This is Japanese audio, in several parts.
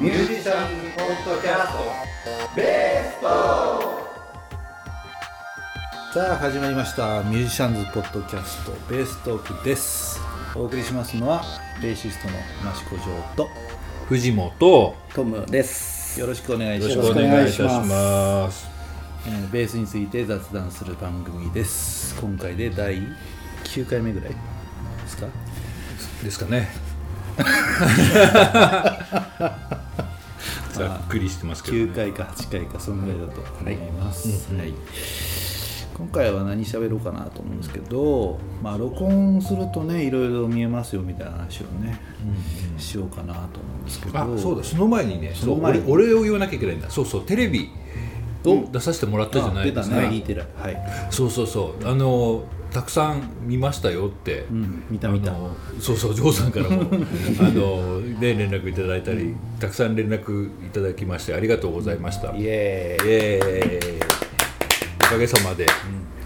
ミュージシャンズポッドキャストベスト。さあ始まりました。ミュージシャンズポッドキャストベーストークですお送りしますのはベーシストの益子城と。藤本トムです。よろしくお願いしよろします。くお願いいたしよろしくお願いしますえーベースについて雑談する番組です。今回で第9回目ぐらいですか？ですかね ざっくりしてますけど、ね、9回か8回かそんぐらいだと思います、はい。今回は何喋ろうかなと思うんですけど、まあ録音するとねいろいろ見えますよみたいな話をね、しようかなと思うんですけど。あそうだ。その前にねその前に。俺俺を言わなきゃいけないんだ。そうそう。テレビを出させてもらったじゃないですか、ね。E はい、そうそうそう。あのたくさん見ましたよって、うん、見た見た。そうそうジョーさんからも。あの、ね、連絡いただいたり、たくさん連絡いただきましてありがとうございました、イエーイ。イエーイ。おかげさまで、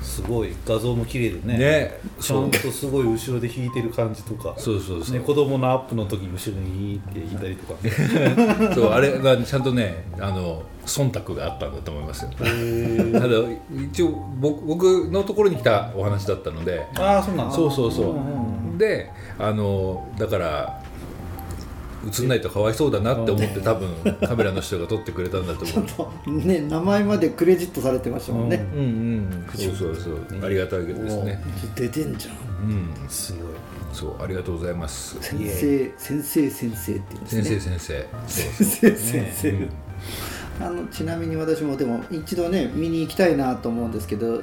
すごい。画像も綺麗でね。ね。ちゃんとすごい後ろで弾いてる感じとか。そうそうそう、ね、子供のアップの時に後ろに弾いていたりとか。そうあれがちゃんとねあの忖度があったんだと思いますよ。ただ一応僕僕のところに来たお話だったので。ああそうなんだ。そうそうそう、んんであのだから映んないとかわいそうだなって思って多分カメラの人が撮ってくれたんだと思う。ね、名前までクレジットされてましたもんね。うんうんそうそうそう。ありがたいですね。出てんじゃん。うん。すごい。そうありがとうございます。先生、先生、先生って言うんですね。先生先生。そう先生、先生。あのちなみに私もでも一度ね見に行きたいなと思うんですけど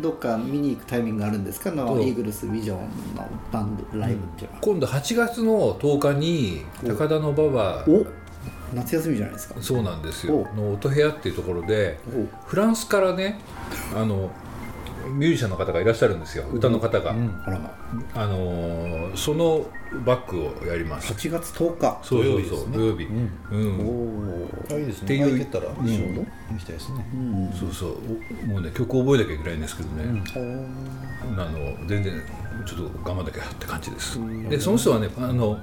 どっか見に行くタイミングがあるんですか？のイーグルスビジョンのバンドライブっていうのは、今度8月の10日に高田馬場。お夏休みじゃないですか。そうなんですよ。お。の音部屋っていうところでお。フランスからねあのミュージシャンの方がいらっしゃるんですよ。歌の方が、あのーそのバックをやります。8月10日。そうそう土曜日ですね。そう土曜日。うん。うん、おおあいいですねっていう空いてたら一緒に行きたいですね、そうそう。おもうね曲覚えなきゃいけないんですけどね、おあの全然ちょっと頑張んなきゃって感じです、でその人はねあの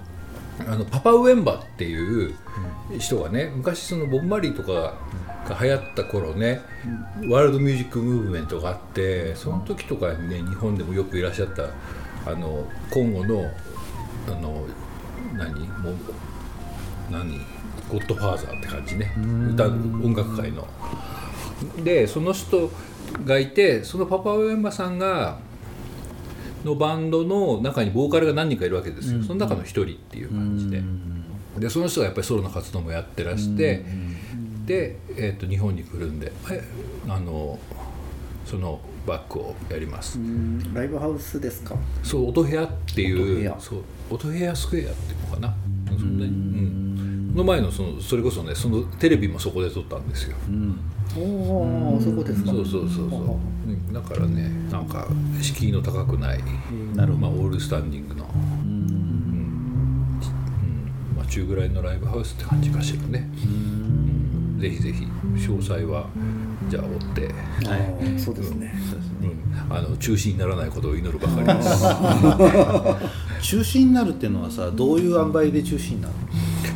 あのパパ・ウエンバっていう人がね昔そのボブ・マリーとかが流行った頃ね、ワールドミュージックムーブメントがあってその時とかにね日本でもよくいらっしゃったあの今後のあの何？もう何？ゴッドファーザーって感じね。歌音楽界の。でその人がいてそのパパウエンバさんがのバンドの中にボーカルが何人かいるわけですよ、その中の一人っていう感じで、でその人がやっぱりソロの活動もやってらして、で、えー、と日本に来るんでえあのそのバックをやります、ーライブハウスですか？そう音部屋っていうそう音部屋スクエアっていうのかな。そんなにうん。その前のそのそれこそねそのテレビもそこで撮ったんですよ、おおそこですか。そうそうそうそう、うん、だからねなんか敷居の高くない、なるまあ、オールスタンディングの、うん。まあ、中ぐらいのライブハウスって感じかしらね、うんぜひぜひ詳細はじゃあ追って、はい。そうですね。うん、あの中止にならないことを祈るばかりです。中止になるっていうのはさどういう塩梅で中止になる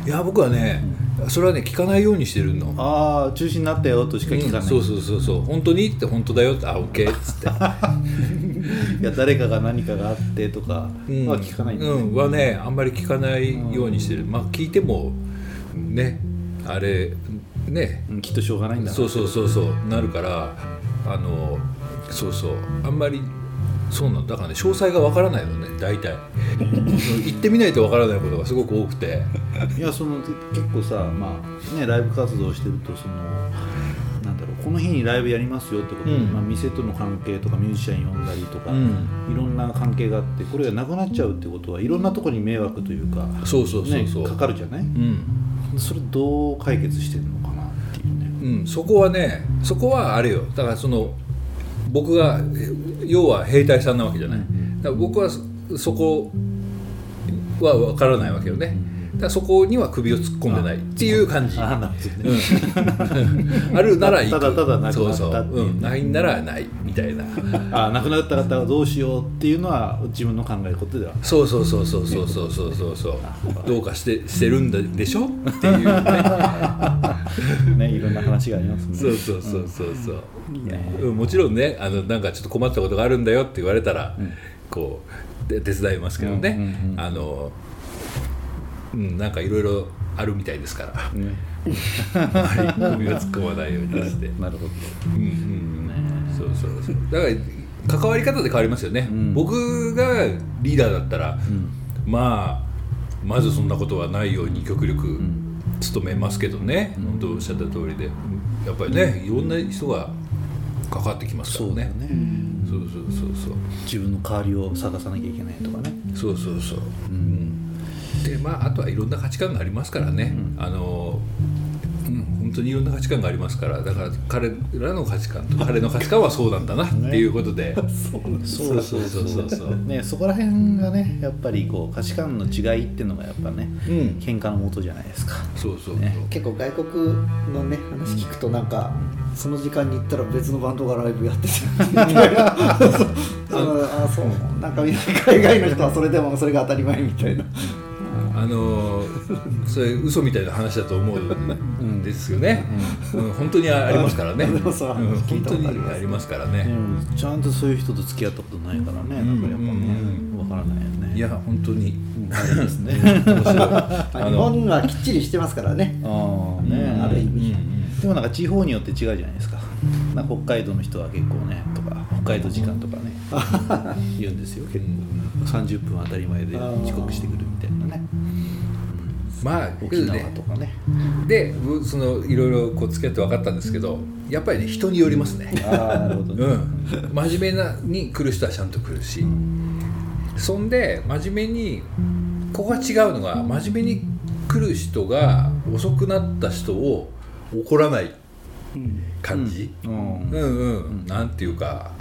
の？いや僕はねそれはね聞かないようにしてるの。ああ中止になったよとしか聞かない、うん。そうそうそうそう。本当にって本当だよ。ってあオッケー。っつって。いや誰かが何かがあってとかは聞かないんだね、うん、はねあんまり聞かないようにしてる。まあ聞いてもねあれね。うんきっとしょうがないんだ。なそうそうそうそう。なるからあのそうそう。あんまりそうなんだ。からね詳細がわからないのね。大体。行ってみないとわからないことがすごく多くて。いやその結構さまあねライブ活動してるとそのなんだろうこの日にライブやりますよってことで、うん。まあ、店との関係とかミュージシャン呼んだりとか、うん。いろんな関係があってこれがなくなっちゃうってことはいろんなところに迷惑というかそうそうそうそう、ね、かかるじゃない、うん。それどう解決してるのかうん、そこはねそこはあれよ。だからその僕がえ要は兵隊さんなわけじゃない、だから僕はそそこは分からないわけよね、からそこには首を突っ込んでないっていう感じ。あな るなら行く。ただただなくなったそう。そう、っていう。うん、ないんならないみたいな。あ亡くなった方はどうしようっていうのは自分の考えることでは。そうそうそうそうそうそうそう。そうそうどうかしてしてるんだでしょ？っていうね。ねいろんな話がありますね。そうそうそうそうそう、ねうんもちろんねあのなんかちょっと困ったことがあるんだよって言われたら、こうで手伝いますけどね、あのうんなんかいろいろあるみたいですから。ねあまり首を突っ込まないようにして。なるほど。うんうんそうそうそう。だから関わり方で変わりますよね、ん。僕がリーダーだったら、まあまずそんなことはないように極力努めますけどね、本当おっしゃった通りで。やっぱりねいろんな人が関わってきますからね。そうね。そうそうそうそう。自分の代わりを探さなきゃいけないとかね。そうそうそう、うんでまああとはいろんな価値観がありますからね、あのうん、本当にいろんな価値観がありますからだから彼らの価値観と彼の価値観はそうなんだなっていうことで、そうそうそうそうそう。ねそこら辺がねやっぱりこう価値観の違いっていうのがやっぱね、うん。喧嘩のもとじゃないですか。そうそうそう、ね。結構外国のね話聞くとなんかその時間に行ったら別のバンドがライブやってたいな。あのあそう。なんか海外の人はそれでもそれが当たり前みたいなあのーそれ嘘みたいな話だと思うんですよね、うん。本当にありますからね、ううん本当にありますからでね、もちゃんとそういう人と付き合ったことないからね、なん。かやっぱね、わからないよね。いや本当に。あれですね。日本はきっちりしてますからね。ああね、ある意味。でもなんか地方によって違うじゃないですか。なんか北海道の人は結構ねとか北海道時間とかね。言うんですよ。結構30分当たり前で遅刻してくるみたいなね。まあ沖縄とかね。でぶそのいろいろこう付き合って分かったんですけどやっぱりね人によりますね。ああなるほどね、うん。真面目なに来る人はちゃんと来るし。そんで真面目にここが違うのが真面目に来る人が遅くなった人を怒らない感じ、うん。うんうん、なんていうか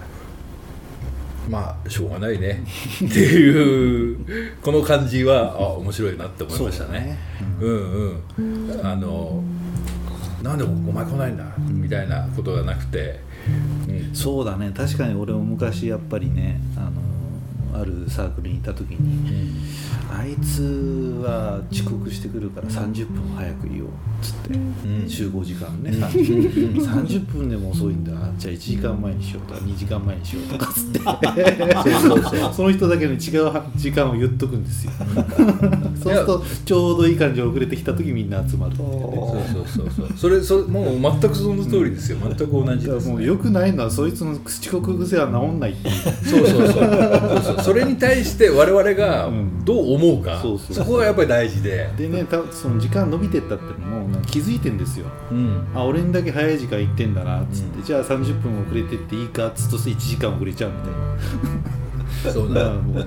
まあしょうがないね。っていうこの感じはあ面白いなって思いましたね。うんうん。あのなんでお前来ないんだ？みたいなことがなくて、うん、そうだね。確かに俺も昔やっぱりねあのあるサークルにいた時に、あいつは遅刻してくるから30分早く言おうっつって、ん。集合時間ね 30, 30分。でも遅いんだ。じゃあ1時間前にしようとか2時間前にしようとかっつって。その人だけの違う時間を言っとくんですよ。そうするとちょうどいい感じで遅れてきた時みんな集まるっていうね。そうそうそうそう。それそれもう全くその通りですよ。全く同じです、だからもう良くないのはそいつの遅刻癖は治んないっていう。そうそうそう。そうそうそれに対して我々がうん。どう思うか、そうそうこがやっぱり大事で、でねたその時間伸びてったってのも気づいてんですよ。うん、あ俺にだけ早い時間行ってんだなっつって、じゃあ30分遅れてっていいかっつうと1時間遅れちゃうみたいな。そうだ。もうね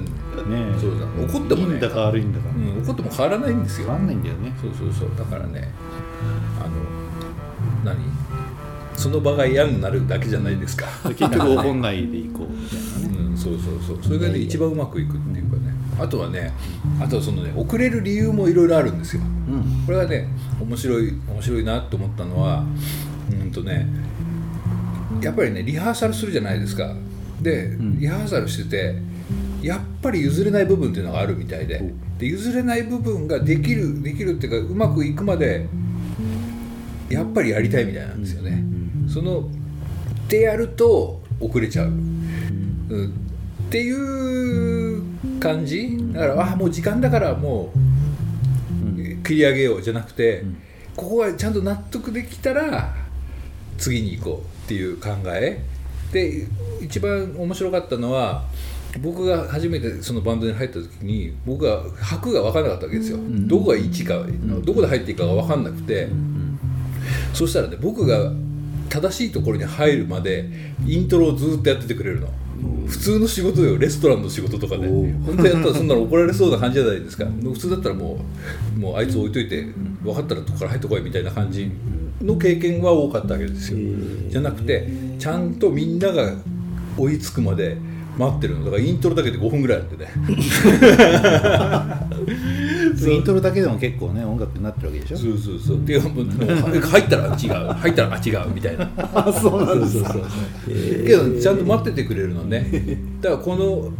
そうだ。怒ってもね。いいんだか悪いんだか。うん、怒っても変わらないんですよ。変わんないんだよね。そうそうそう。だからねあの何？その場が嫌になるだけじゃないですか。結局怒んないでいこうみたいなね。うん、そうそうそう。それがね一番うまくいくっていうかね。あとはねあとはそのね遅れる理由もいろいろあるんですよ。うん。これがね面白い面白いなと思ったのはうんとねやっぱりねリハーサルするじゃないですか。で、ん。リハーサルしててやっぱり譲れない部分っていうのがあるみたいで。で譲れない部分ができるできるっていうかうまくいくまでやっぱりやりたいみたいなんですよね、そのでやると遅れちゃう、うん、っていう感じ。だからあもう時間だからもう切り上げようじゃなくて、ここがちゃんと納得できたら次に行こうっていう考え。で一番面白かったのは僕が初めてそのバンドに入った時に僕が拍が分からなかったわけですよ、どこが1か、どこで入っていいかが分かんなくて、そしたらね僕が正しいところに入るまでイントロをずっとやっててくれるの。普通の仕事よレストランの仕事とかで。本当やったらそんなの怒られそうな感じじゃないですか。普通だったらもうもうあいつ置いといて分かったらどこから入ってこいみたいな感じの経験は多かったわけですよ。じゃなくてちゃんとみんなが追いつくまで待ってるの。だからイントロだけで5分ぐらいあってね イントロだけでも結構ね音楽になってるわけでしょ？そうそうそう。でもうもう入ったら違う入ったらあ違うみたいな。あそうなんですか。そうそうそう。けどちゃんと待っててくれるのね。だからこの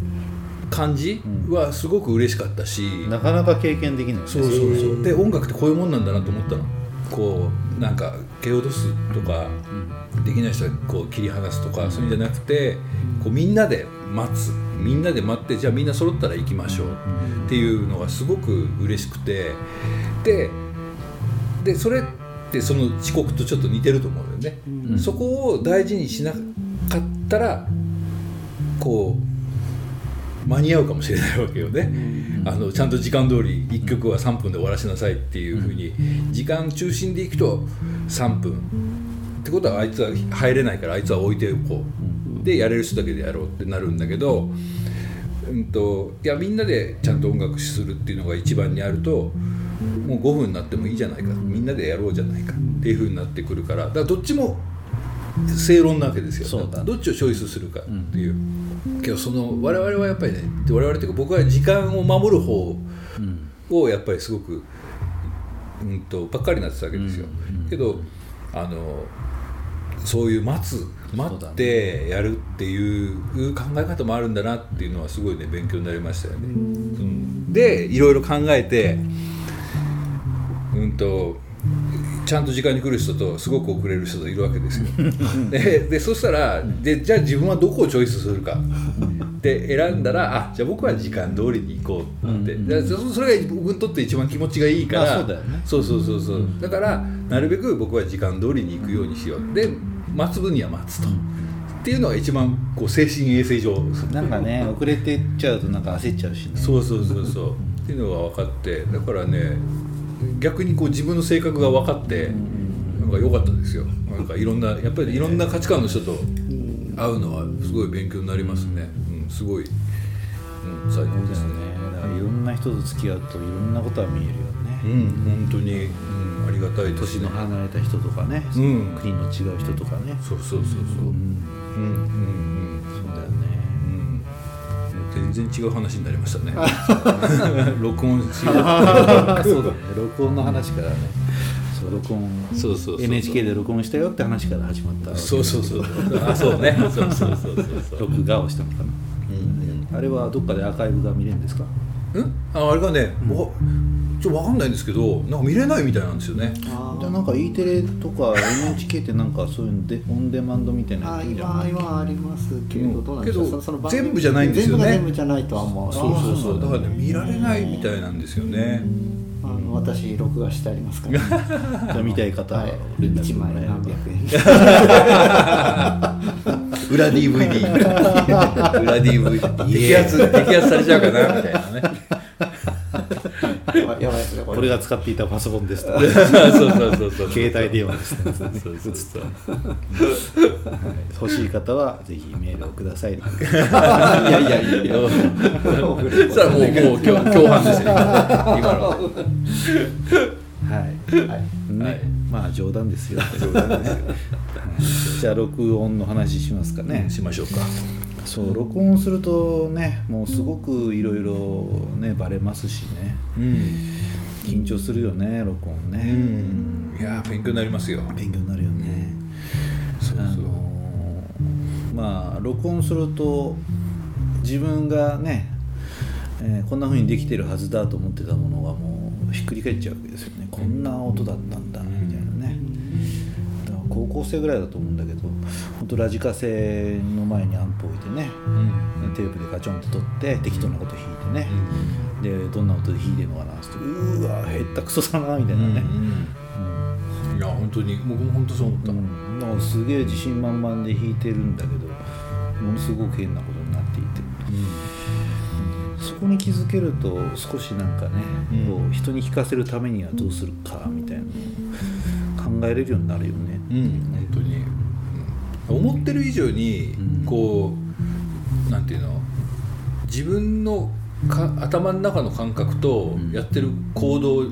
感じはすごく嬉しかったし、なかなか経験できないそうそうそう。で音楽ってこういうもんなんだなと思ったの。こうなんか蹴落とすとか、できない人はこう切り離すとか、そういうんじゃなくてこうみんなで待つみんなで待ってじゃあみんな揃ったら行きましょうっていうのがすごく嬉しくて。ででそれってその遅刻とちょっと似てると思うんだよね、そこを大事にしなかったらこう間に合うかもしれないわけよね、あのちゃんと時間通り1曲は3分で終わらせなさいっていうふうに時間中心でいくと3分。ってことはあいつは入れないからあいつは置いておこうでやれる人だけでやろうってなるんだけど、うん、といやみんなでちゃんと音楽するっていうのが一番にあるともう5分になってもいいじゃないかみんなでやろうじゃないかっていうふうになってくるからだからどっちも正論なわけですよ。そうだどっちをチョイスするかっていう、けどその我々はやっぱりね我々っていうか僕は時間を守る方をやっぱりすごく、うん、とばっかりになってたわけですよ、けどあのそういう待つ待ってやるっていう考え方もあるんだなっていうのはすごいね勉強になりましたよね。うん。でいろいろ考えてうんとちゃんと時間に来る人とすごく遅れる人といるわけですよ。ででそしたらでじゃあ自分はどこをチョイスするかで選んだらあじゃあ僕は時間通りに行こうって、でそそれが僕にとって一番気持ちがいいからあそうだよね。そうそうそうそう。だからなるべく僕は時間通りに行くようにしよう。で待つ分には待つと、っていうのが一番こう精神衛生上なんかね遅れてっちゃうとなんか焦っちゃうしね。そうそうそうそう。っていうのが分かってだからね逆にこう自分の性格が分かってなんか良かったですよ。なんかいろんなやっぱり いろんな価値観の人と会うのはすごい勉強になりますね、うん、すごい、うん、最高ですね。だからいろんな人と付き合うといろんなことは見えるよね、うん本当に、うん、たいです年の離れた人とかね、うん。国の違う人とかね。そうそうそうそう。うん。うんうんそうだよね。うん全然違う話になりましたね。録音し そうだね。録音の話からね。そう録音そうそうそう NHK で録音したよって話から始まったそうそうそうあそう。ねそうそうそうそうそう。録画をしたのかな、あれはどっかでアーカイブが見れるんですか？うん？ああれがね、わちょっと分かんないんですけどなんか見れないみたいなんですよね。あじゃあなんか E テレとか NHK ってなんかそういうのでオンデマンドみたいなあ今今ありますけど、うんどうなんでしょうけどそその番組全部じゃないんですよね。全部が全部じゃないとは思うそうそうそう。だあからね見られないみたいなんですよね。あの私録画してありますから、じゃあ見たい方ははい、連絡1枚何百円。裏 DVD 裏 DVD 摘発摘発されちゃうかなみたいなねやばいやばいですねこれ。が使っていたパソコンですと。そうそうそうそう携帯電話ですね。そうそうそう。はい。欲しい方はぜひメールをください。いやいやいやいや。そもうもう共共犯ですよ今のはい。はい。ね、はい。まあ冗談ですよ。冗談です。よじゃあ録音の話しますかね、しましょうかそう録音するとねもうすごくいろいろねバレますしね。うん。緊張するよね録音うね、ん。いやー勉強になりますよ。勉強になるよね、そうそう。あのーまあ録音すると自分がね、えーこんな風にできてるはずだと思ってたものがもうひっくり返っちゃうわけですよね。こんな音だったんだみたいなね。高校生ぐらいだと思うんだけど本当ラジカセの前にアンプ置いてねうん。テープでガチョンと取って適当なこと弾いてね、でどんな音で弾いてるのかなってうわへったくそだなみたいなね、いや本当に僕も本当そう思った、うん、なんかすげえ自信満々で弾いてるんだけどものすごく変なことになっていて。そこに気づけると少しなんかね、うん。こう人に聞かせるためにはどうするかみたいなのを考えれるようになるよね。うん、本当に、うん思ってる以上にうん。こうなんていうの自分のか頭の中の感覚とうん。やってる行動っ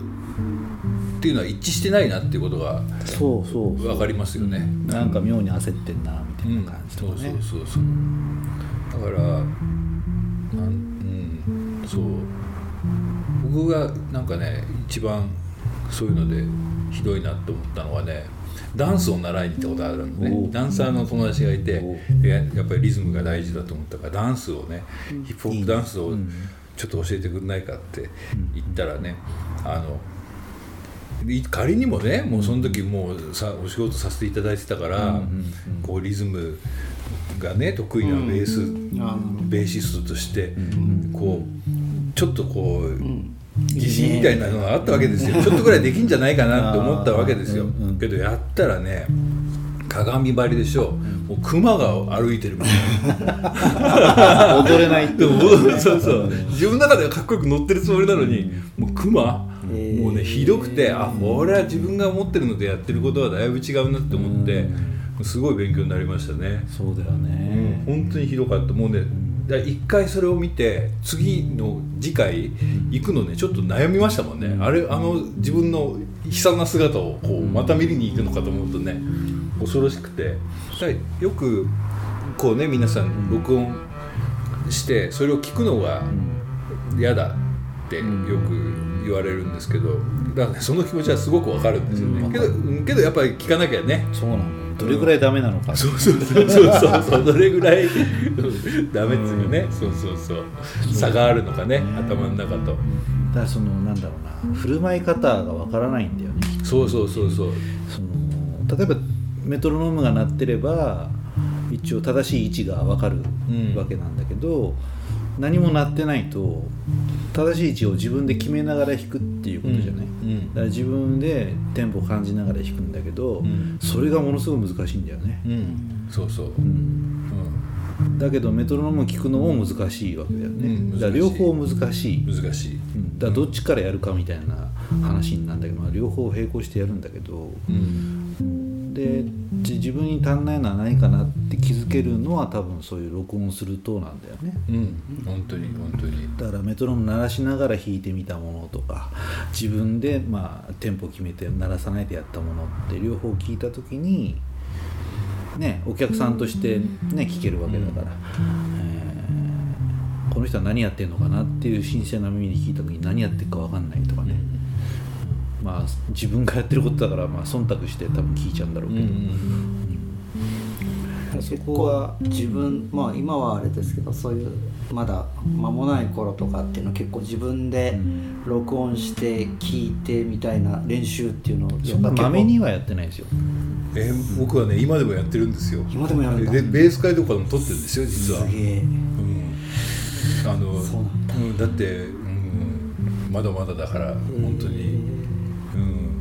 ていうのは一致してないなっていうことがそうそう。分かりますよね。なんか妙に焦ってんなみたいな感じとかね。そうそうそうそう。だからなんうんそう。僕僕がなんかね一番そういうのでひどいなって思ったのはねダンスを習いに行ったことあるのね。ダンサーの友達がいてややっぱりリズムが大事だと思ったからダンスをねヒップホップダンスをちょっと教えてくれないかって言ったらねあのい仮にもねもうその時もうさお仕事させていただいてたから、こうリズムがね得意なベース、ベーシストとして、こうちょっとこう、自信みたいなのがあったわけですよ。ちょっとぐらいできんじゃないかなって思ったわけですよ、けどやったらね鏡張りでしょ、もう熊が歩いてるみたいな。踊れないってでもそうそう自分の中ではかっこよく乗ってるつもりなのに、もうクマ、もうねひどくてあこれは自分が思ってるのとやってることはだいぶ違うなって思って、すごい勉強になりましたね、そうだようん。ね、本当にひどかった。もうねだ一回それを見て次の次回行くのねちょっと悩みましたもんね、あれあの自分の悲惨な姿をこうまた見に行くのかと思うとね恐ろしくて。よくこうね皆さん録音してそれを聞くのが嫌だってよく言われるんですけどだから、ね、その気持ちはすごくわかるんですよね、けどうん。けどやっぱり聞かなきゃね。そうなのどれぐらいダメなのか、そうそうそうそうそうそうどれぐらいダメっつうかね、そうそうそう。差があるのかね頭の中と。だからそのなんだろうな振る舞い方がわからないんだよね。そうそうそうそう。その例えばメトロノームが鳴ってれば一応正しい位置が分かるうん。わけなんだけど、何も鳴ってないと正しい位置を自分で決めながら弾くっていうことじゃない、うん。うんだから自分でテンポを感じながら弾くんだけど、ん。それがものすごく難しいんだよね、うん。そうそう、うん。だけどメトロノームを聞くのも難しいわけだよね、うんだから両方難しい、難しい、うん。だからどっちからやるかみたいな話になるんだけど、まあ、両方並行してやるんだけど、うん、でじ自分に足んないのは何かなって気づけるのは多分そういう録音するとなんだよね。うん、本当に本当に。だからメトロノーム鳴らしながら弾いてみたものとか自分でまあテンポ決めて鳴らさないでやったものって両方聞いた時にねお客さんとしてね聞けるわけだから、えーこの人は何やってんのかなっていう新鮮な耳に聞いた時に何やってるか分かんないとかね、まあ自分がやってることだからまあ忖度して多分聞いちゃうんだろううんけど、うんそこは自分まあ今はあれですけどそういうまだ間もない頃とかっていうのは結構自分で録音して聞いてみたいな練習っていうのをそんなまめにはやってないですよ。えー僕はね今でもやってるんですよ。今でもやるんだ。でベース会とかでも撮ってるんですよ実は。すげえ。うん。あのそうなんだ。うんだって、うん、まだまだだから本当に、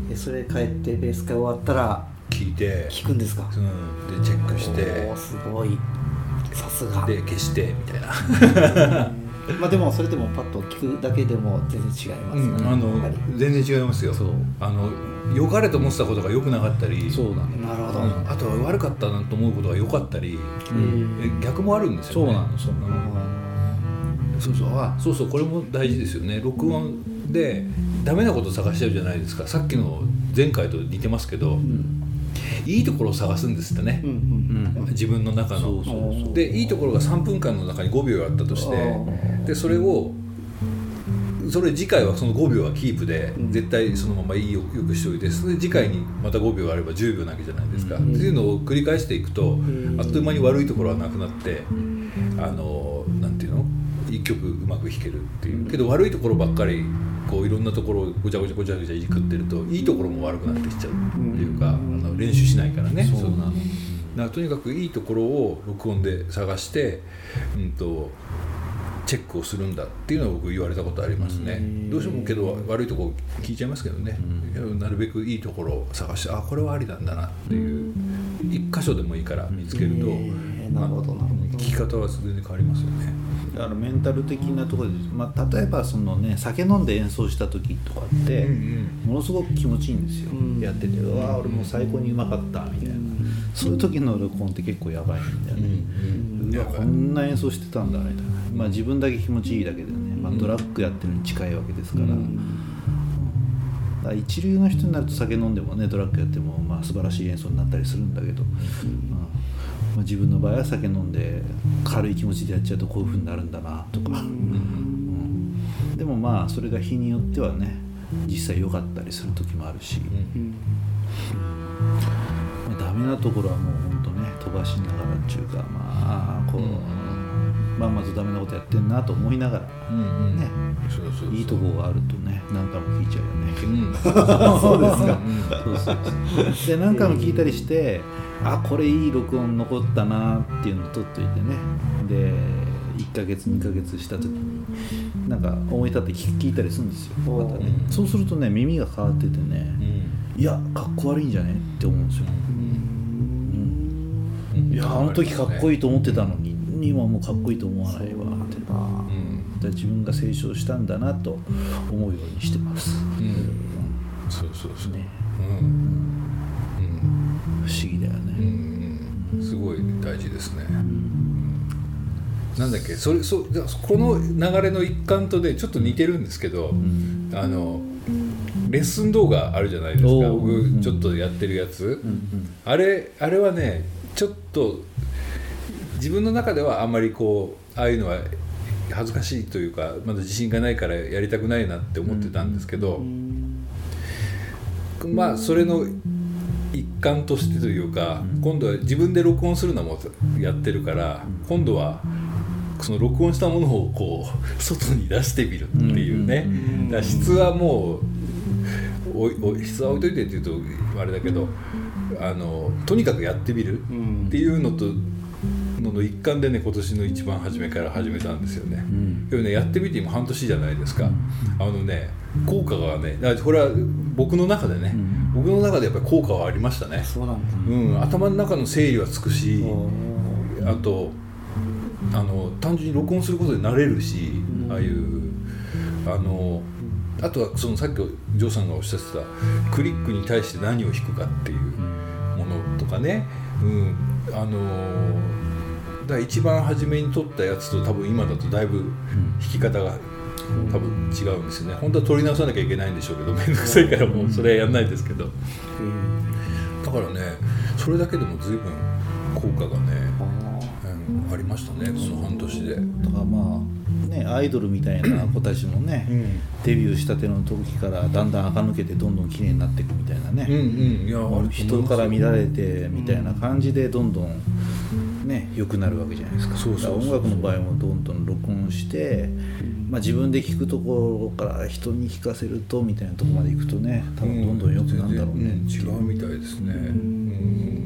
うん、でそれ帰ってベース会終わったら聞いて、聞くんですか？うん、でチェックして。すごい。さすが。で消してみたいな、まあでもそれでもパッと聞くだけでも全然違いますよね、うん、あの全然違いますよ。そう。あの良かれと思ってたことが良くなかったり。そうななるほど、うん。あとは悪かったなと思うことが良かったり、え逆もあるんですよね。そうなのそうなのそうそう。あそうそう。これも大事ですよね。録音でダメなこと探しちゃうじゃないですか。さっきの前回と似てますけど、いいところを探すんですってね。うん、うん自分の中の。でいいところが3分間の中に5秒あったとしてでそれをそれ次回はその5秒はキープで絶対そのままいいよよくしておいてそれで次回にまた5秒あれば10秒なわけじゃないですか、っていうのを繰り返していくとあっという間に悪いところはなくなってあのなんていうの？一曲うまく弾けるっていう。けど悪いところばっかりこういろんなところをごちゃごちゃごちゃごちゃいじくってるといいところも悪くなってきちゃうっていうか、あの練習しないからねそう。なの。だからとにかくいいところを録音で探して、うん、とチェックをするんだっていうのは僕言われたことありますね、どうしてもけど悪いところ聞いちゃいますけどね、なるべくいいところを探してあこれはありなんだなっていう。一箇所でもいいから見つけると、ーなるほどなるほど。聞き方は全然変わりますよねだからメンタル的なところで、まあ、例えばそのね酒飲んで演奏した時とかって、ものすごく気持ちいいんですよ、うん。やっててうわ俺もう最高にうまかったみたいな、そういう時の録音って結構やばいんだよね、うわこんな演奏してたんだみたいな、まあ、自分だけ気持ちいいだけでね、まあ、ドラッグやってるに近いわけですから,、一流の人になると酒飲んでもねドラッグやってもまあ素晴らしい演奏になったりするんだけど、まあまあ、自分の場合は酒飲んで軽い気持ちでやっちゃうとこういうふうになるんだなとか、うん。でもまあそれが日によってはね実際良かったりする時もあるし、まあ、ダメなところはもうほんとね飛ばしながらっていうかまあこう、まあまずダメなことやってんなと思いながら、うんうんねいいとこがあるとね何回も聞いちゃうよね そうですか。で何回も聞いたりして、あこれいい録音残ったなっていうのを取っといてね。で1ヶ月2ヶ月した時になんか思い立って聞聞いたりするんですよ。またね。うんそうするとね耳が変わっててね、いやかっこ悪いんじゃねって思うんですよ。うんいやあの時かっこいいと思ってたのに今もうかっこいいと思わないわ。って。うん自分が成長したんだなと思うようにしてます。うん。そうそうそう。ね。うん。不思議だよね。うん。すごい大事ですね。なんだっけ？それそこの流れの一環とでちょっと似てるんですけど、あのレッスン動画あるじゃないですか。僕ちょっとやってるやつ、あれあれはねちょっと自分の中ではあんまりこうああいうのは恥ずかしいというかまだ自信がないからやりたくないなって思ってたんですけど、まあそれの一環としてというか、今度は自分で録音するのもやってるから、今度はその録音したものをこう外に出してみるっていうね、だ質はもうおいおい質は置いといてっていうとあれだけどあのとにかくやってみるっていうのとのの一環でね今年の一番初めから始めたんですよね。でもねやってみて今半年じゃないですか、あのね効果がねこれは僕の中でね、僕の中でやっぱり効果はありましたね、そうなんだ。うん、頭の中の整理はつくしあとあの単純に録音することで慣れるし、ああいうあのあとはそのさっきジョーさんがおっしゃってたクリックに対して何を弾くかっていうものとかね、うん、あのだから一番初めに撮ったやつと多分今だとだいぶ弾き方が多分違うんですよね。本当は撮り直さなきゃいけないんでしょうけど面倒くさいからもうそれはやんないですけど。だからねそれだけでも随分効果がね、うん、ありましたねこの半年で。だからまあねアイドルみたいな子たちもね、デビューしたての時からだんだん垢抜けてどんどん綺麗になっていくみたいなね、うんうん。人から見られてみたいな感じでどんどんね良くなるわけじゃないですか。音楽の場合もどんどん録音して、まあ、自分で聞くところから人に聞かせるとみたいなところまでいくとね多分どんどん良くなるんだろうね、ん。違うみたいですね。うん。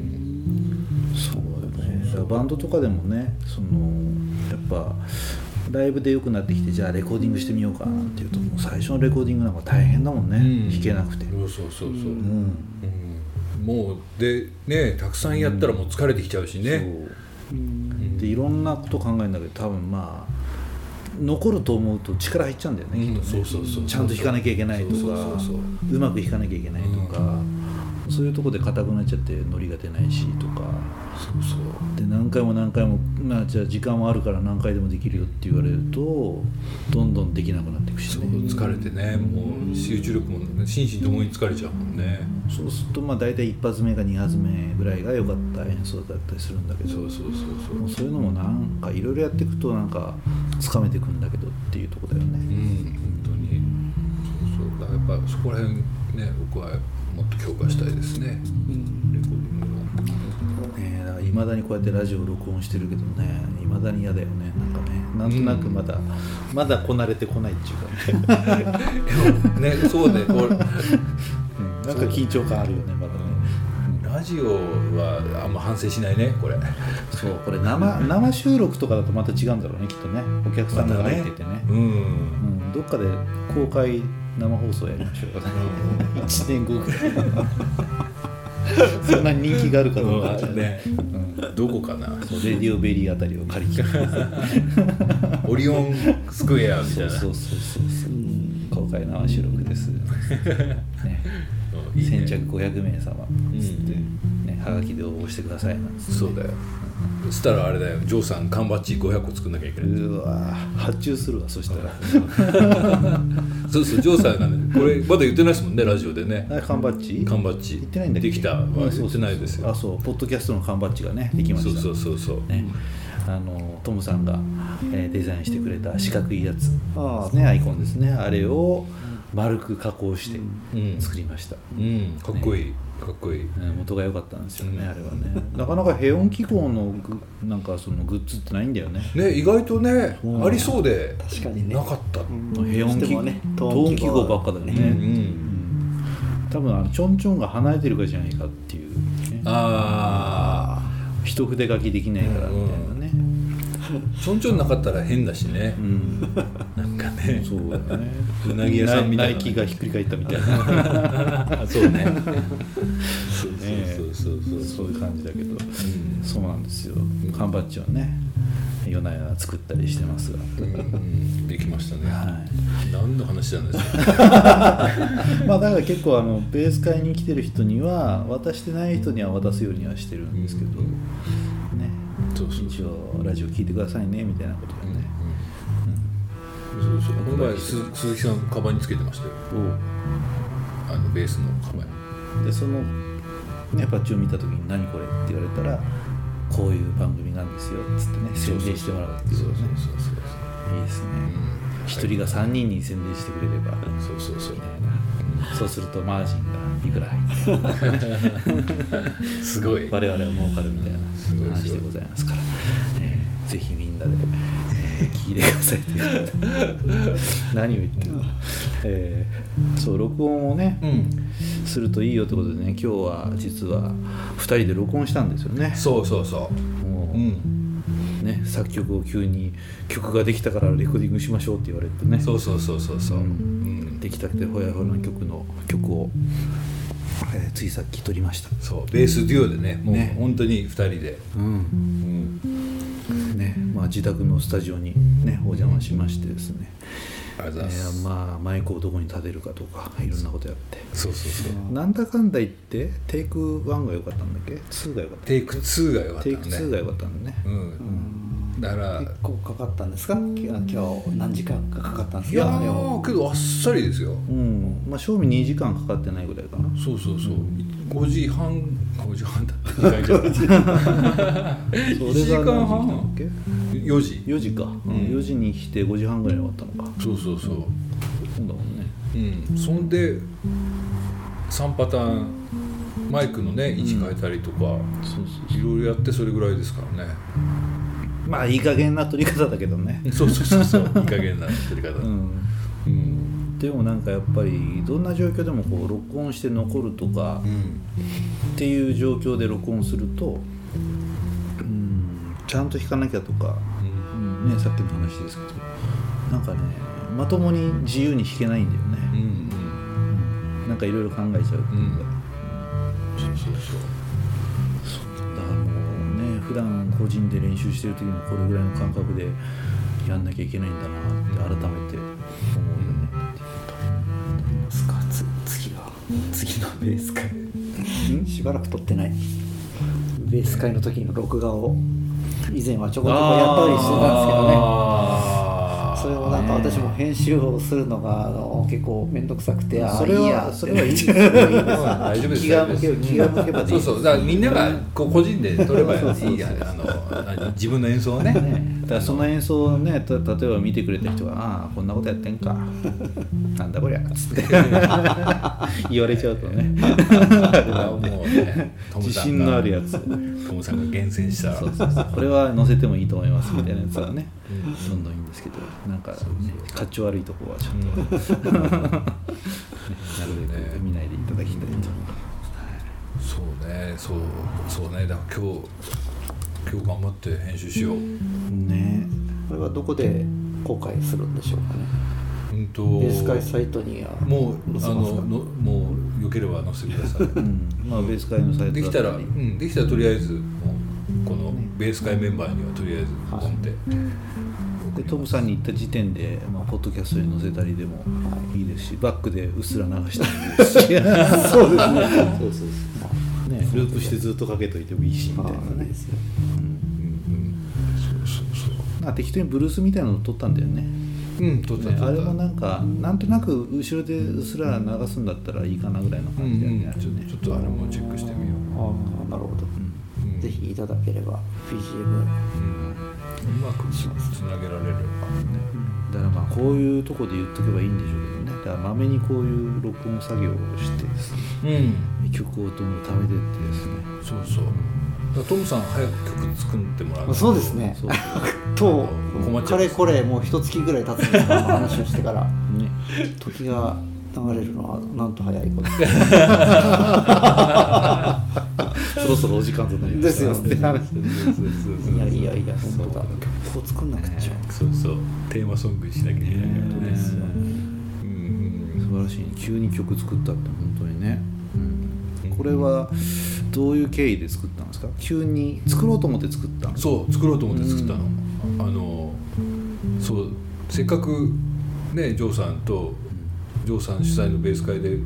そうだよねバンドとかでもねそのやっぱライブで良くなってきてじゃあレコーディングしてみようかなんていうともう最初のレコーディングなんか大変だもんね、弾けなくて、そうそうそうそう。うん。うん。もうでねたくさんやったらもう疲れてきちゃうしね。そう。でいろんなこと考えるんだけど多分まあ残ると思うと力入っちゃうんだよね、うんきっとね。そうそうそうちゃんと弾かなきゃいけないとかそうそうそうそう。うまく弾かなきゃいけないとか、そういうとこで硬くなっちゃってノリが出ないしとかそうそう。で何回も何回も、まあ、じゃあ時間はあるから何回でもできるよって言われるとどんどんできなくなっていくしね疲れてねもう集中力もね心身ともに疲れちゃうもんね。そうするとまあ大体一発目か二発目ぐらいが良かった演奏だったりするんだけどそうそうそうそう。そういうのもなんかいろいろやっていくとなんかつかめていくんだけどっていうところだようね、ん本当に。そうそうだからやっぱそこら辺ね僕はもっと強化したいですね。レコーディングの。ねえだからいまだにこうやってラジオを録音してるけどねいまだに嫌だよねなんかねなんとなくまだ、まだこなれてこないっていうかね、ねそうねこれ。うんなんか緊張感あるよねまだねラジオはあんま反省しないねこれ。そうこれ生生収録とかだとまた違うんだろうねきっとねお客さんが入っててねうん。うん、どっかで公開生放送やりましょうか。ね1年後ぐらい。そんなに人気があるかどうかはね。うんどこかな。そうレディオベリーあたりを借り切って。オリオンスクエアみたいな。そうそうそうそう。公開生収録です、ね、うんいいね。先着500名様つって、ねはがきで応募してください。そうだよ。そしたらあれだよ。ジョーさん缶バッジ500個作んなきゃいけない。うわ発注するわそしたら。そうそうジョーさんがねこれまだ言ってないですもんねラジオでね。あ缶バッジ？缶バッジ。言ってないんだっけ？できた。はうん言ってないですよ。あそうポッドキャストの缶バッジがねできました。そうそうそうそう。ね、あのトムさんが、えーデザインしてくれた四角いやつ。あすねアイコンですね。あれを丸く加工してうん。作りました、うん。かっこいいかっこいい。ね元が良かったんですよね、うん。あれはね。なかなか平穏機構のグなんかそのグッズってないんだよね。ね意外とねうん。ありそうで確かにね。なかった。うん。平穏記ねトーン記号ばっかだよね。うん。うん。多分あのちょんちょんが離れてるからじゃないかっていう、ね、あ一筆書きできないからみたいなね、あちょんちょんなかったら変だしね。うん、なんかね。そうだね。うなぎ屋さんみたいなナイキがひっくり返ったみたいな。そうね。そうね。そうそうそういう感じだけど、ん。そうなんですよ。缶バッジをね夜な夜な作ったりしてますが、うん。できましたね。は何の話なんですか？い、まあだから結構あのベース会に来てる人には渡してない人には渡すようにはしてるんですけど、うん。ね一応ラジオ聞いてくださいねみたいなことでね、そうそうこの前す鈴木さんカバンにつけてましたよあのベースのカバンにでその、ね、バッジを見た時に「何これ?」って言われたら「こういう番組なんですよ」っつってね宣伝してもらうっていうそうねそうそうそういいですねうん一、人が3人に宣伝してくれればそうそうそうそうするとマージンがいくら入ってすごい。我々は儲かるみたいな話でございますから、えーぜひみんなで、えー聞いてください何を言ってるの、えーそう録音をね、うん。するといいよってことでね今日は実は2人で録音したんですよね。そうそうそう。もう、うんね作曲を急に曲ができたからレコーディングしましょうって言われてね。そうそうそうそうそう。うん。できたくてほやほやの曲の曲を、えーついさっき撮りました。そう。ベースデュオでねもうね。本当に2人で。うん。うん。ね。まあ、自宅のスタジオにねお邪魔しましてですね、ありがます。ーまあマイクをどこに立てるかとかい。ろんなことやって。そうそうそう。なんだかんだ言ってテイク1が良かったんだっけ2が良かったテイク2が良かったテイクのね2が良かったんだね。うん。だから結構かかったんですか？今日今日何時間かかかったんですいやかあれをーけどあっさりですよ。うん。まあ賞味2時間かかってないぐらいかな。そうそうそう。5時半5時半だ2回じゃ1そ時間れが何時だ半っけ？4時。4時か、うん。4時に来て5時半ぐらいに終わったのか。そうそうそう。そうだもんね。うん。そんで3パターンマイクのね位置変えたりとかそうそういろいろやってそれぐらいですからね。まあいい加減な撮り方だけどね。そうそうそうそう。いい加減な撮り方。うん。うん。でもなんかやっぱりどんな状況でもこう録音して残るとかうん。っていう状況で録音するとうんちゃんと弾かなきゃとか、うん。ね、さっきの話ですけどなんかねまともに自由に弾けないんだようんうね、ん。なんかいろいろ考えちゃうっていうか、そうそうだからもうね普段個人で練習してる時もこれぐらいの感覚でやんなきゃいけないんだなって改めて思うよね、すかつ次は次のベース会しばらく撮ってない。ベース会の時の録画を以前はちょこちょこやったりしてたんですけどね。それをなんか私も編集をするのがあの結構面倒くさくてあそれあいいや。はそれはいいです。よ大丈夫です気が向けば気が向けばでいそいうそう。だからみんながこう個人で撮ればいいや。あの何自分の演奏をね。だからその演奏をねた例えば見てくれた人が「ああこんなことやってんか。なんだこりゃ」つって言われちゃうとね。あもうね自信のあるやつ。トムさんが厳選した。そうそうそう。これは載せてもいいと思いますみたいなやつはね。どんどんいいんですけど。なんかねかっちょ悪いとこはちょっと、ね。なるべく見ないでいただきたいと、そうねそうそうね。だから今日今日頑張って編集しよう。ね。これはどこで公開するんでしょうかね。うんとベース会サイトにはもうあののもうよければ載せてください。うん。まあベース会のサイトできたら、うん、できたらとりあえずこのベース会メンバーにはとりあえずポンって、でトムさんに行った時点で、まあ、ポッドキャストに載せたりでもいいですしバックでうっすら流してもいいですし。そうですね。そうそうそうね。ループしてずっとかけといてもいいしみたいなね。適当にブルースみたいなの撮ったん。だよねうん。撮った撮ったねあれもなん。かなん。となく後ろでうっすら流すん。だったらいいかなぐらいのうん。感じだよね、うん。ちょあれねちょっとあれもチェックしてみようああなるほど、うん。ぜひいただければ BGM うん。うまくつつなげられればだからまあこういうとこで言っとけばいいんでしょうけどね。だからまめにこういう録音作業をしてですね。うん。曲をどんどん貯めてってですね。そうそう。トムさん早く曲作ってもらうとそうですね。そうと困っちゃうかれこれもう一月ぐらい経つんですか話をしてから。ね。時が流れるのはなんと早いこと。そろそろお時間となりまですよね。いやいやいや本当だ。曲を作んなくちゃ。そうそう。テーマソングにしなきゃいけないねですようん。素晴らしい。ね急に曲作ったって本当にね、うん、これはどういう経緯で作ったんですか？急に作ろうと思って作ったんそう作ろうと思って作ったの、あのそうせっかくねジョーさんとジョーさん主催のベース会で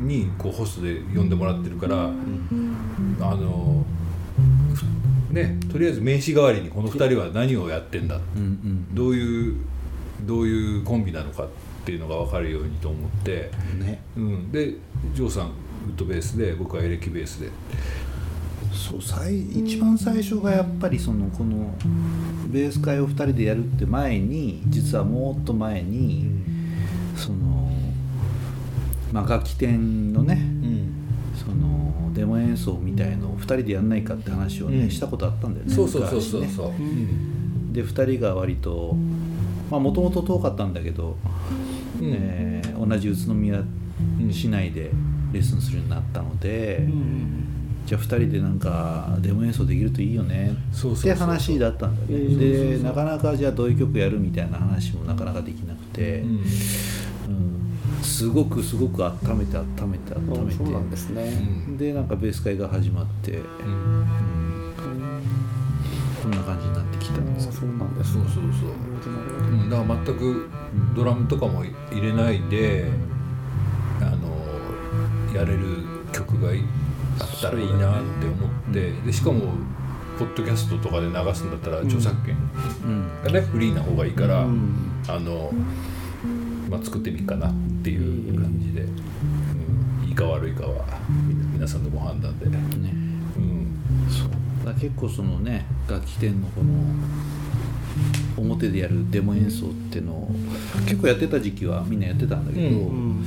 にこうホストで呼んでもらってるから、あのねとりあえず名刺代わりにこの2人は何をやってんだうんうんどういうどういうコンビなのかっていうのが分かるようにと思って、ね。うん、でジョーさんウッドベースで僕はエレキベースで。そう最一番最初がやっぱりそのこのベース会を2人でやるって前に実はもっと前に、その、まあ、楽器店のねうん。そのデモ演奏みたいのを2人でやんないかって話をね、うん。したことあったんだよねそうそうそうそう。そう、うん。で2人が割とまあもともと遠かったんだけど、うん。えー同じ宇都宮市内でレッスンするようになったので、じゃあ2人でなんかデモ演奏できるといいよねって話だったんだよね。うん。でなかなかじゃあどういう曲やるみたいな話もなかなかできなくて、うんうんすごくすごく温めて温めて温めて。ですね、でなんかベース会が始まって、うん。うん。こんな感じになってきたんです。そうなんです。そうそうそう、うん、だから全くドラムとかも入れないであのやれる曲があったらいいなって思って、でしかもポッドキャストとかで流すんだったら著作権うん。がね、フリーな方がいいから、うん。あの、まあ、作ってみっかなっていう感じで、うん、いいか悪いかは皆さんのご判断で、ね。うん、そう。だ結構そのね楽器店のこの表でやるデモ演奏っていうのを結構やってた時期はみんなやってたんだけど、うん。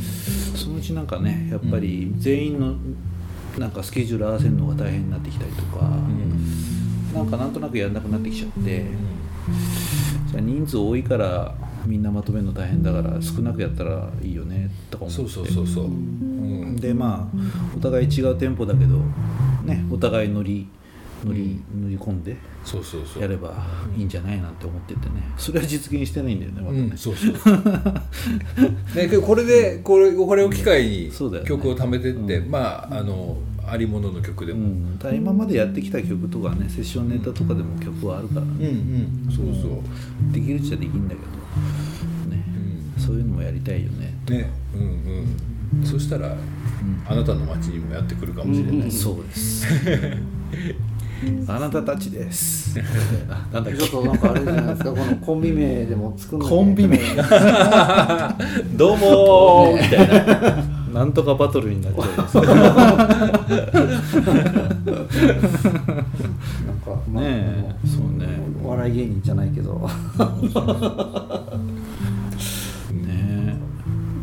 そのうちなんかねやっぱり全員のなんかスケジュール合わせるのが大変になってきたりとか、なんかなんとなくやんなくなってきちゃって、じゃあ人数多いからみんなまとめるの大変だから少なくやったらいいよねとか思って。そうそうそうそう、うん、でまあお互い違うテンポだけどねお互い乗り乗り,、乗り込んでそうそうそう。やればいいんじゃないなんて思っててね。それは実現してないんだよねまだね、うん、そうそう。ね、これでこれこれを機会に曲を貯めてって、うん。まああのありものの曲でも、うん、今までやってきた曲とかねセッションネタとかでも曲はあるからうんね、うん。そうそう、できるっちゃできるんだけどね、そういうのもやりたいよね、ね。うんうん。そしたら、あなたの街にもやってくるかもしれない、そうです。あなたたちです。あ なんだっけ？ちょっとなんかあれじゃないですか？このコンビ名でも作んなきゃコンビ名。どうもー。みたいななんとかバトルになっちゃなんか、まあねえそうね。お笑い芸人じゃないけど。うね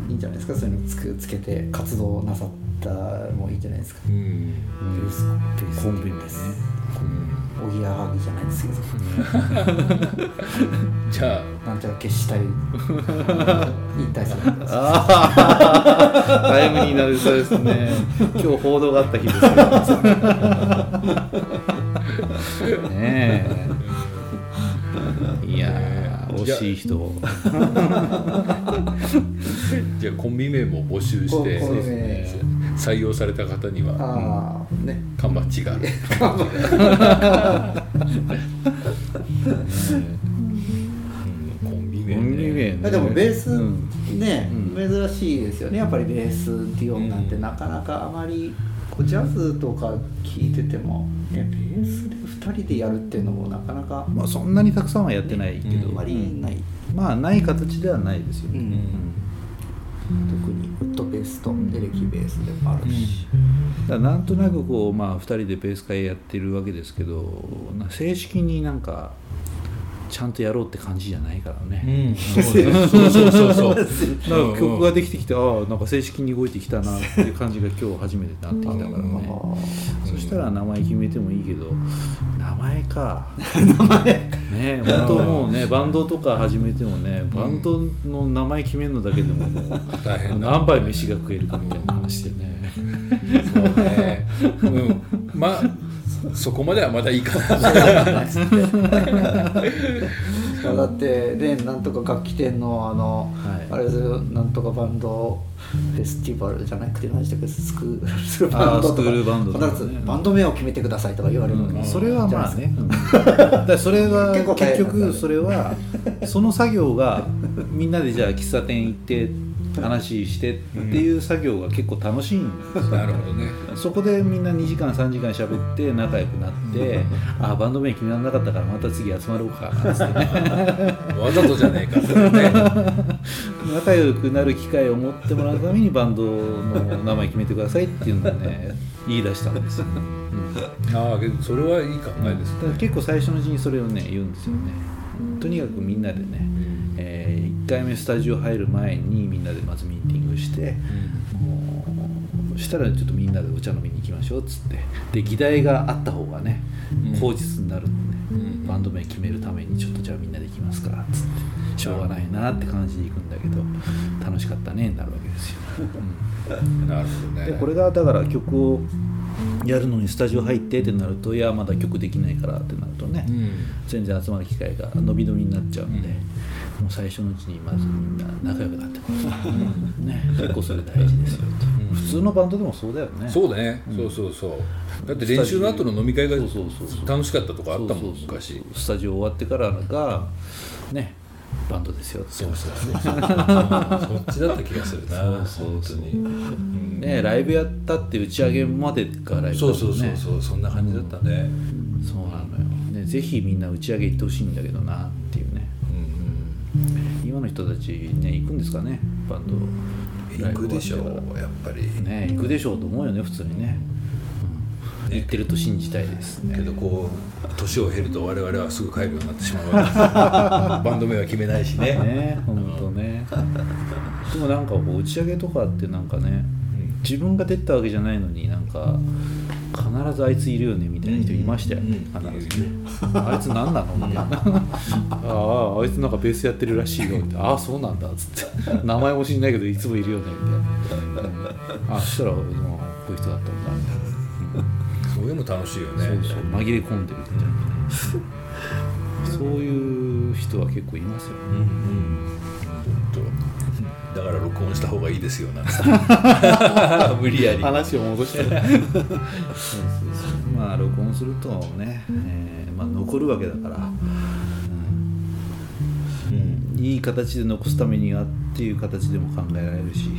いいんじゃないですか？そういうのつくつけて活動なさったもいいんじゃないですか。うん。ベースベース。コンビおぎやはぎじゃないですけど。じゃあ。なんちゃら決死隊引退されたああタイムになるそうですね。今日報道があった日ですけどねえ。いやー。惜しい人。じゃあコンビ名も募集して。コンビ名採用された方にはああね。缶バッジが うんコンビ名ね。でもベースうん。ね、うん。珍しいですよね。やっぱりベースディオンなんてうん。なかなかあまりこうジャズとか聴いてても、ね、ベースで2人でやるっていうのもなかなかまあそんなにたくさんはやってないけど、うん。あまりない、まあない形ではないですよね、うん。特に。ウットベースとエレキベースでもあるし、だなんとなくこう、まあ、2人でベース会やってるわけですけど正式になんかちゃんとやろうって感じじゃないからうね、うねそうそうそうそう。なんか曲ができてきて、ああなんか正式に動いてきたなっていう感じが今日初めてなってきたからね。あそしたら名前決めてもいいけど名前か。名前ね本当もうねバンドとか始めてもねバンドの名前決めるのだけでももう大変だ何杯飯が食えるかみたいな話でね。そうね、うん、まあそこまではまだいいかなー だってレンなんとか楽器店のあの、はいあれですよなんとかバンドフェスティバルじゃなくて何でしたっけスクールバンドとかスクールバンドねバンド名を決めてくださいとか言われるのに、それはまあね、だからそれは結局それはその作業がみんなでじゃあ喫茶店行って話してっていう作業が結構楽しいんですよ。なるほどね。そこでみんな2時間3時間喋って仲良くなって、ああバンド名決められなかったからまた次集まろうかなんつってね。わざとじゃねえかそれね。仲良くなる機会を持ってもらうためにバンドの名前決めてくださいっていうのをね言い出したんですよ、うん。ああけどそれはいい考えですだから結構最初のうちにそれをね言うんですよね。とにかくみんなでね、え1回目スタジオ入る前にみんなでまずミーティングして、もうそしたらちょっとみんなでお茶飲みに行きましょうっつってで議題があった方がねうん。口実になるんで、うん。バンド名決めるためにちょっとじゃあみんなで行きますかっつってしょうがないなって感じで行くんだけど楽しかったねになるわけですよ、うん。なるほどね。でこれがだから曲をやるのにスタジオ入ってってなるといやまだ曲できないからってなるとね、うん。全然集まる機会が伸び伸びになっちゃうんで、もう最初のうちにまずみんな仲良くなってもらう、ね、結構それ大事ですよと、うん。普通のバンドでもそうだよね。そうだね、そうそうそう。だって練習の後の飲み会がそうそうそうそう。楽しかったとかあったもんそうそうそう。昔スタジオ終わってからがねバンドですよって。そうそうそう。そっちだった気がするな。そうそうそう。本ねライブやったって打ち上げまでがライブだそうそうそうそう。そんな感じだったね。そうなのよ、ね、ぜひみんな打ち上げ行ってほしいんだけどなっていう今の人たちね行くんですかねバンド。うん行くでしょうやっぱり。らね行くでしょうと思うよね普通にね、うん、行ってると信じたいですね。けどこう年を経ると我々はすぐ帰るようになってしまう バンド名は決めないしね。ね本当ね。でもなんかこう打ち上げとかってなんかね自分が出たわけじゃないのになんか必ずあいついるよねみたいな人いましたよね、うんうん必ずね。あいつ何なの？みたいなあああいつなんかベースやってるらしいよって。ああそうなんだっつって。名前も知んないけどいつもいるよねみたいな、うん。あそしたら、うんこういう人だったんだ。みたいなそういうの楽しいよね。そうそう紛れ込んでるみたいな。そういう人は結構いますよね。うんだから録音した方がいいですよなんて。無理やり。話を戻してそ うそうそうまあ録音するとね、えーまあ、残るわけだから、うん。いい形で残すためにはっていう形でも考えられるし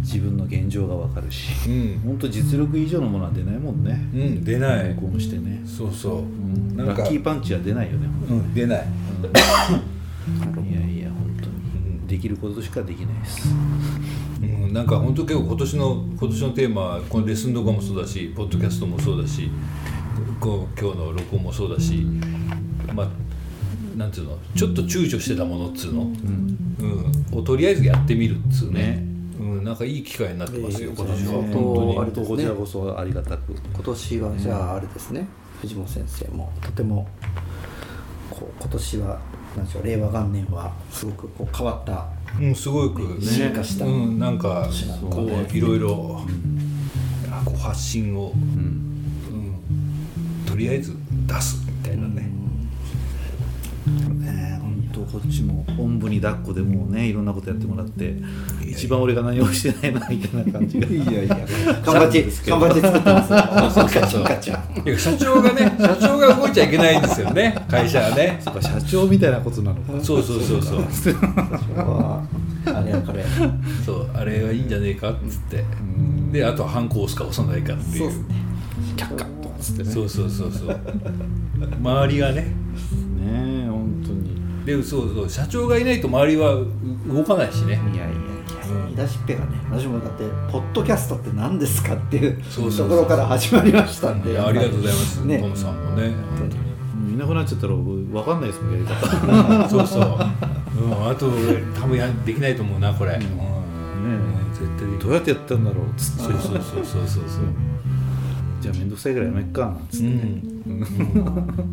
自分の現状がわかるし。うん。本当実力以上のものは出ないもんね。うん出ない。録音してね、そうそう、うん、ラッキーパンチは出ないよね。うん出ない。いやいや本当にできることしかできないです。うん、なんか本当結構今年の今年のテーマはこのレッスン動画もそうだしポッドキャストもそうだしこう今日の録音もそうだしまあなんていうのちょっと躊躇してたものっつうの、うん。をとりあえずやってみるっつうね。ねうん、なんかいい機会になってますよ、ええ今年は。そう本当に。こちらこそありがたく今年はじゃああれですね、藤本先生もとてもこう今年はなんでしょう令和元年はすごくこう変わったうん、すごくね。進化したうん、なんかこね。ういろいろ、う発信を、うん。うん、とりあえず出すみたいなね、こっちもおんぶに抱っこでもうねいろんなことやってもらって一番俺が何もしてないなみたいな感じが。いやいや。缶バッジ缶バッジ作ってますよ。社長がね社長が動いちゃいけないんですよね。会社はね。社長みたいなことなのか。そうそうそうそう。はあれやこれ。そうあれはいいんじゃねえかっつって。であとはハンコ押すか押さないかっていう。そうですね。却下とかつってね。そうそうそうそう。周りがね。ねでそうそう社長がいないと周りは動かないしね。いやいやいや言い出しっぺがね私もだってポッドキャストって何ですかっていうそうそうそう。ところから始まりましたんで。いやありがとうございます、ね。トムさんもね。本当に。いなくなっちゃったら僕分かんないですもんやり方。そうそう、うん、あと多分やできないと思うなこれ、うん。ねうん絶対どうやってやったんだろうっつって。そうそうそうそうそう。そうじゃあ面倒くさいからやめっかなんつってね、うん、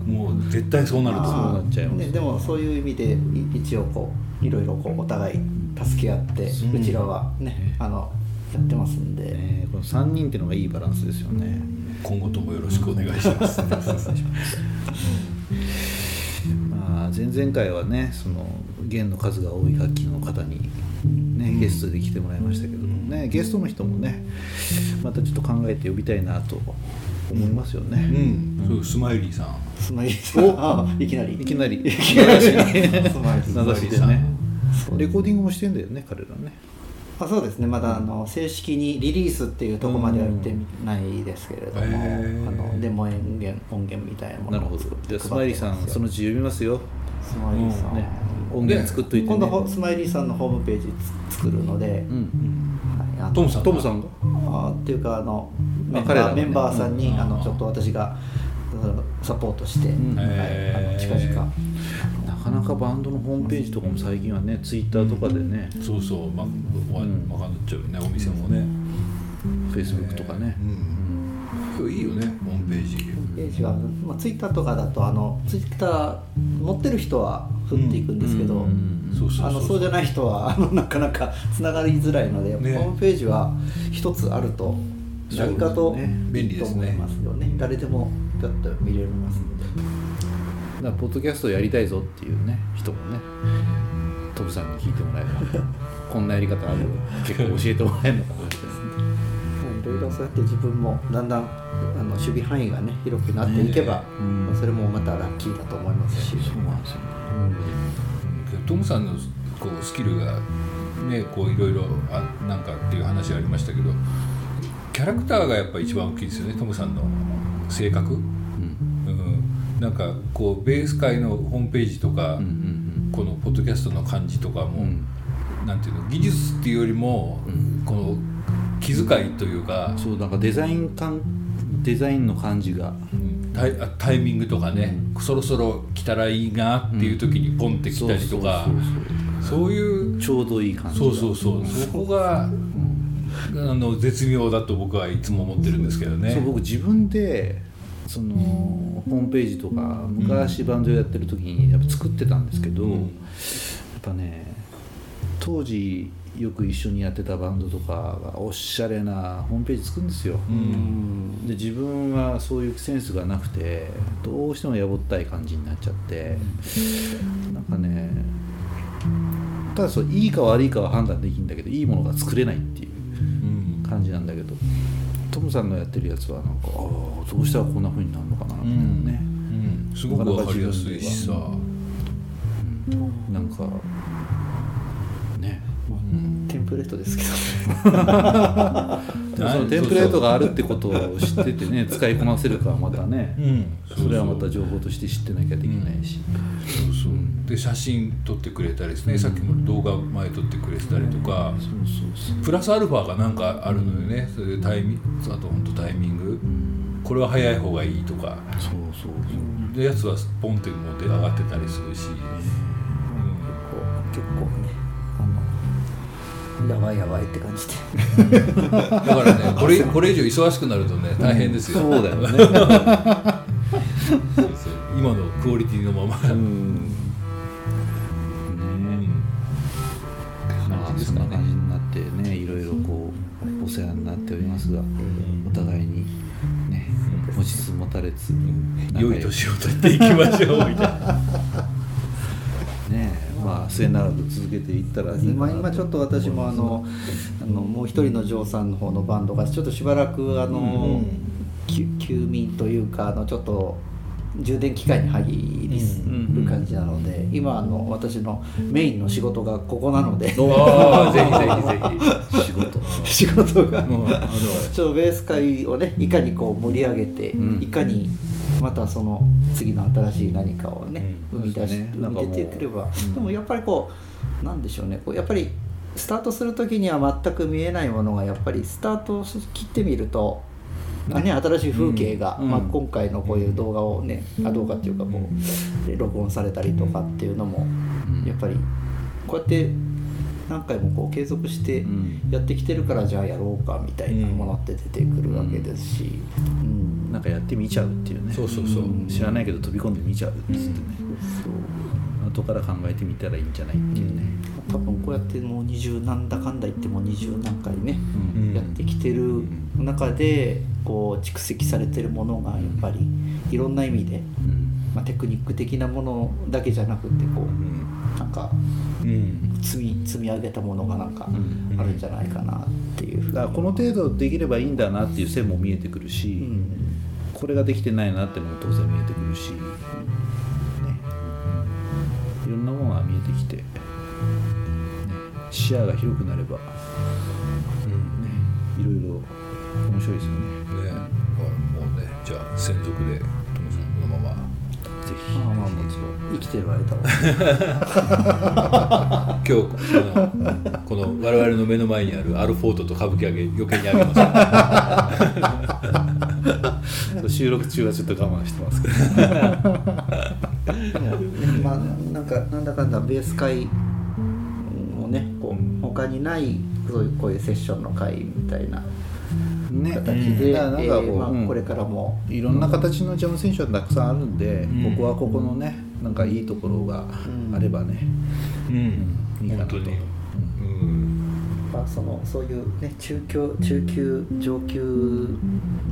もう絶対そうなるとそうなっちゃいます。ね、でもそういう意味でい一応こういろいろこうお互い助け合って、う。ちらはねあのやってますんで、ねこの3人っていうのがいいバランスですよね、今後ともよろしくお願いします。まあ、前々回はねその弦の数が多い楽器の方に、ね、ゲストで来てもらいましたけどもね、ゲストの人もねまたちょっと考えて呼びたいなと思いますようね、ん。そうスマイリーさん。スマイリーさん。あいきなり。いきなり。いきなり。スマイリー名指しでね。レコーディングもしてんだよね彼らね。あそうですね。まだあの正式にリリースっていうところまでは行ってないですけれども、あのデモ音源音源みたいなものなるほどを作ってじゃあスマイリーさんそのうち呼びますよ、スマイリーさん、ね、音源作っといて、ね、今度ほスマイリーさんのホームページつ作るので、うん。はいトムさんトムさんが？あっていうかあのメンバー,、ねメンバーさんに、うん。あのちょっと私がうんサポートして、ん。はい、あの近々。なかなかバンドのホームページとかも最近はねツイッターとかでね、そうそう。まわん。わかんなっちゃうよねお店もね。フェイスブックとかね、うんいいよねホームページ。ページは、まあ、ツイッターとかだとあのツイッター持ってる人は振っていくんですけど、うんそうじゃない人はあのなかなかつながりづらいので、ね。ホームページは一つあると何かとね便利ですね。いいと思いますよね。誰でもピョッと見れますので。だポッドキャストやりたいぞっていうね人もねトムさんに聞いてもらえればこんなやり方あるよ結構教えてもらえるのかなっていろいろそうやって自分もだんだんあの守備範囲がね広くなっていけば、ねうん。それもまたラッキーだと思いますし、そうなんですようん。トムさんのこうスキルがねこういろいろあなんかっていう話ありましたけどキャラクターがやっぱ一番大きいですよねトムさんの性格、うん、なんかこうベース界のホームページとか、うんうんこのポッドキャストの感じとかも、うん。なんていうの技術っていうよりも、この気遣いというかうん、そうなんかデザイン感デザインの感じが。タイあタイミングとかね、そろそろ来たらいいなっていう時にポンって来たりとか、そういうちょうどいい感じそうそうそう。そこが、あの絶妙だと僕はいつも思ってるんですけどね。そう僕自分でそのホームページとか昔バンドやってる時にやっぱ作ってたんですけど、やっぱね当時よく一緒にやってたバンドとかがおしゃれなホームページ作るんですよ、うん。で自分はそういうセンスがなくてどうしてもやぼったい感じになっちゃって。なんかねただそういいか悪いかは判断できるんだけどいいものが作れないっていううん。感じなんだけどトムさんのやってるやつはなんかああどうしたらこんな風になるのかなと思うね、うん。すごくわかりやすいしさ、なんかねテンプレートですけどでも そのテンプレートがあるってことを知っててね 使いこなせるかはまたね、うん。それはまた情報として知ってなきゃできないし、そうそう。で写真撮ってくれたりですね、さっきも動画前撮ってくれてたりとか、そうそうそう。プラスアルファがなんかあるのよね、それでタイミあと本当タイミング、これは早い方がいいとか。そうそうそう。でやつはポンって持って上がってたりするし、こう結構ねあのやばいやばいって感じでうんだからねこれこれ以上忙しくなるとね大変ですよ、そうだよね。今のクオリティのまま、うん。ねまあそんな感じになってねいろいろこうお世話になっておりますが、お互いにね持ちつ持たれつ。良い年を取っていきましょうみたいな。ねまあ末永く続けていったらいいか今な今ちょっと私もあのあのもう一人のジョーさんの方のバンドがちょっとしばらくあの、休休眠というかあのちょっと充電機械に入る感じなので、今あの私のメインの仕事がここなので、ああぜひぜひぜひ。仕事 仕事が、ちょっとベース会をねいかにこう盛り上げて、うん。いかにまたその次の新しい何かをね、うん生み出し、ね。生み出てくれば、うん。でもやっぱりこうなんでしょうね。こうやっぱりスタートする時には全く見えないものがやっぱりスタートを切ってみると、ね、新しい風景が、うん。まあ、今回のこういう動画をね、あ動画っていうかこうで録音されたりとかっていうのも、うん。やっぱりこうやって何回もこう継続してうん。やってきてるからじゃあやろうかみたいなものって出てくるわけですし、うん。なんかやってみちゃうっていうね。そうそうそう。知らないけど飛び込んでみちゃうっつってね、そう後から考えてみたらいいんじゃないっていうね、多分こうやってもう二十なんだかんだ言っても二十何回ね、うん。やってきてる中でこう蓄積されてるものがやっぱりいろんな意味で、うん。まあ、テクニック的なものだけじゃなくてこうなんかうん。積み積み上げたものがなんかうん。あるんじゃないかなっていう。ふうにだからこの程度できればいいんだなっていう線も見えてくるし、うん。これができてないなってのも当然見えてくるし、ね、いろんなものが見えてきて、ね、視野が広くなれば、ね、いろいろ面白いですよね。ね。もうねじゃあ専属でこのままぜまあまあもちろん生きてる間は。今日このこの我々の目の前にあるアルフォートと歌舞伎揚げ余計にあげますひ 収録中はちょっと我慢してますけど、まあなんかなんだかんだベース会もねこう他にないそういうこういうセッションの会みたいなね、形で、だからなんかこう、えーこれからも。いろんな形のジャム選手はたくさんあるんで、ん。ここはここのねなんかいいところがあればね、うん。いいかなと。本当に。うん。まあ、そのそういうね中級中級上級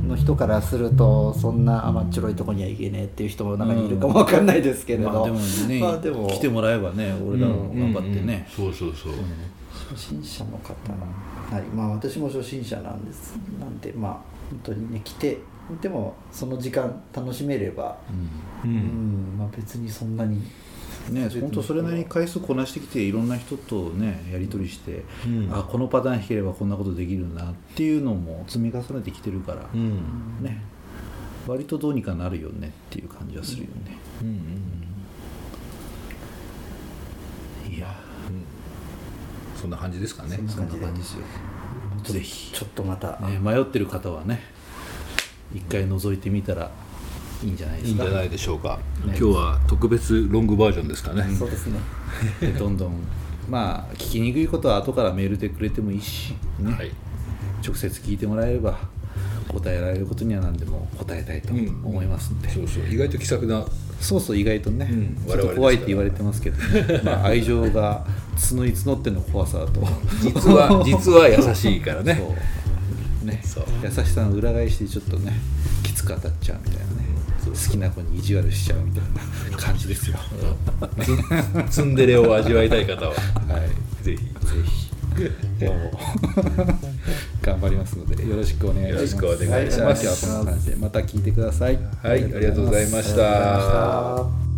の人からするとそんな甘っちょろいとこには行けねえっていう人も中にいるかもわかんないですけれど、まあでもね、まあでも。来てもらえばね俺らも頑張ってね、そうそうそう。初心者の方はい。まあ私も初心者なんです。なんでまあ本当にね来てでもその時間楽しめれば、ううん。ん。まあ、別にそんなに。ね本当それなりに回数こなしてきていろんな人とねやり取りして、うん。あこのパターン弾ければこんなことできるなっていうのも積み重ねてきてるから、うん。ね。割とどうにかなるよねっていう感じはするよね、うんいやそんな感じですかね。そんな感じ。ですよ。ぜひ、ちょっとまた、ね、迷ってる方はね一回覗いてみたらいいんじゃないですか。いいんじゃないでしょうか。ね。今日は特別ロングバージョンですかね。そうですね。でどんどんまあ聞きにくいことは後からメールでくれてもいいし、ね。はい。直接聞いてもらえれば答えられることには何でも答えたいとうん。思いますんで、そうそう。意外と気さくなそうそう意外とね、うん。ちょっと怖いって言われてますけど、まあ、愛情が募り募っての怖さだと。実は 実は優しいからね。そう。ね。そう。優しさの裏返しでちょっとねきつく当たっちゃうみたいなね。好きな子に意地悪しちゃうみたいな感じですよ、ツ ツンデレを味わいたい方は。はい。ぜひ。ぜひ。どうも頑張りますのでよろしくお願いします。よろしくお願いします。じゃあ今日はこんな感じでまた聞いてください。はいありがとうございました